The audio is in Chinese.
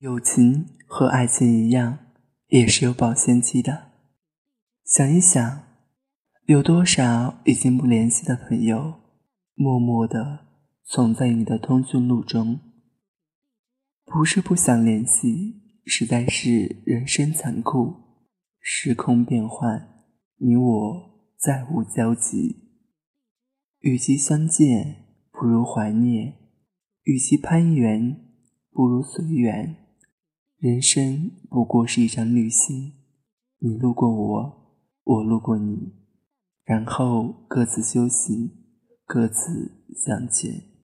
友情和爱情一样，也是有保鲜期的。想一想，有多少已经不联系的朋友，默默地存在你的通讯录中。不是不想联系，实在是人生残酷，时空变幻，你我再无交集。与其相见，不如怀念；与其攀援，不如随缘。人生不过是一场旅行，你路过我，我路过你，然后各自休息，各自向前。